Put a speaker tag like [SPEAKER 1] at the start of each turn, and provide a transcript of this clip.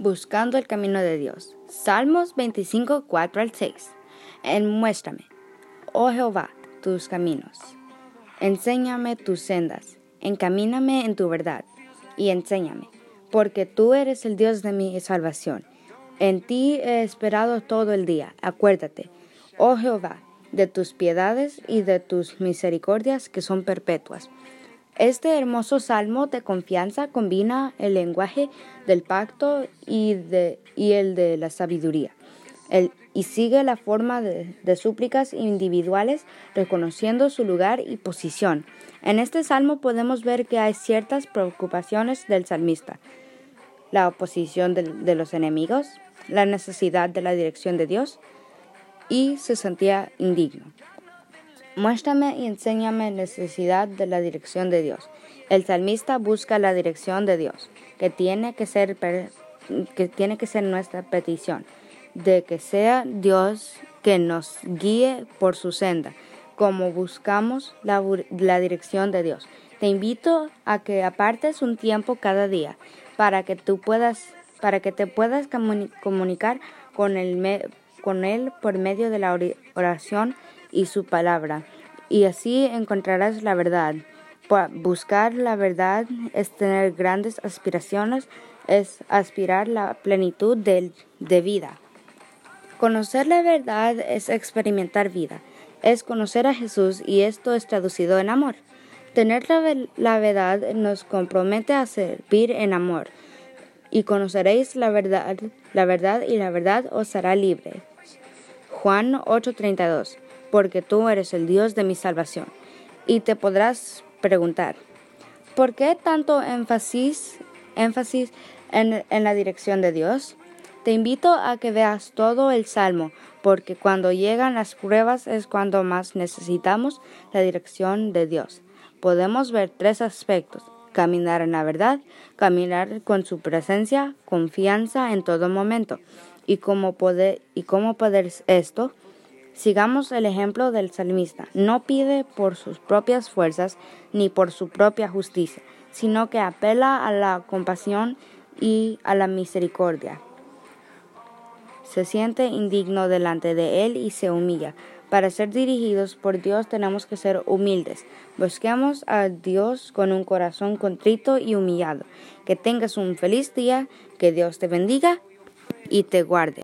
[SPEAKER 1] Buscando el camino de Dios. Salmos 25, 4 al 6. Muéstrame, oh Jehová, tus caminos. Enséñame tus sendas. Encamíname en tu verdad y enséñame, porque tú eres el Dios de mi salvación. En ti he esperado todo el día. Acuérdate, oh Jehová, de tus piedades y de tus misericordias que son perpetuas. Este hermoso salmo de confianza combina el lenguaje del pacto y, el de la sabiduría, y sigue la forma de, súplicas individuales reconociendo su lugar y posición. En este salmo podemos ver que hay ciertas preocupaciones del salmista, la oposición de los enemigos, la necesidad de la dirección de Dios, y se sentía indigno. Muéstrame y enséñame necesidad de la dirección de Dios. El salmista busca la dirección de Dios, que tiene que ser, que tiene que ser nuestra petición, de que sea Dios que nos guíe por su senda, como buscamos la, la dirección de Dios. Te invito a que apartes un tiempo cada día para que tú puedas, para que te puedas comunicar con el, con Él por medio de la oración y su palabra, y así encontrarás la verdad. Buscar la verdad es tener grandes aspiraciones, es aspirar la plenitud de, de vida. Conocer la verdad es experimentar vida, es conocer a Jesús y esto es traducido en amor. Tener la, la, verdad nos compromete a servir en amor y conoceréis la verdad, la verdad y la verdad os hará libre. Juan 8:32 porque tú eres el Dios de mi salvación. Y te podrás preguntar, ¿por qué tanto énfasis, en, en la dirección de Dios? Te invito a que veas todo el Salmo, porque cuando llegan las pruebas es cuando más necesitamos la dirección de Dios. Podemos ver tres aspectos. Caminar en la verdad, caminar con su presencia, confianza en todo momento. ¿Y cómo poder, y cómo poder esto? Sigamos el ejemplo del salmista. No pide por sus propias fuerzas ni por su propia justicia, sino que apela a la compasión y a la misericordia. Se siente indigno delante de Él y se humilla. Para ser dirigidos por Dios tenemos que ser humildes. Busquemos a Dios con un corazón contrito y humillado. Que tengas un feliz día, que Dios te bendiga y te guarde.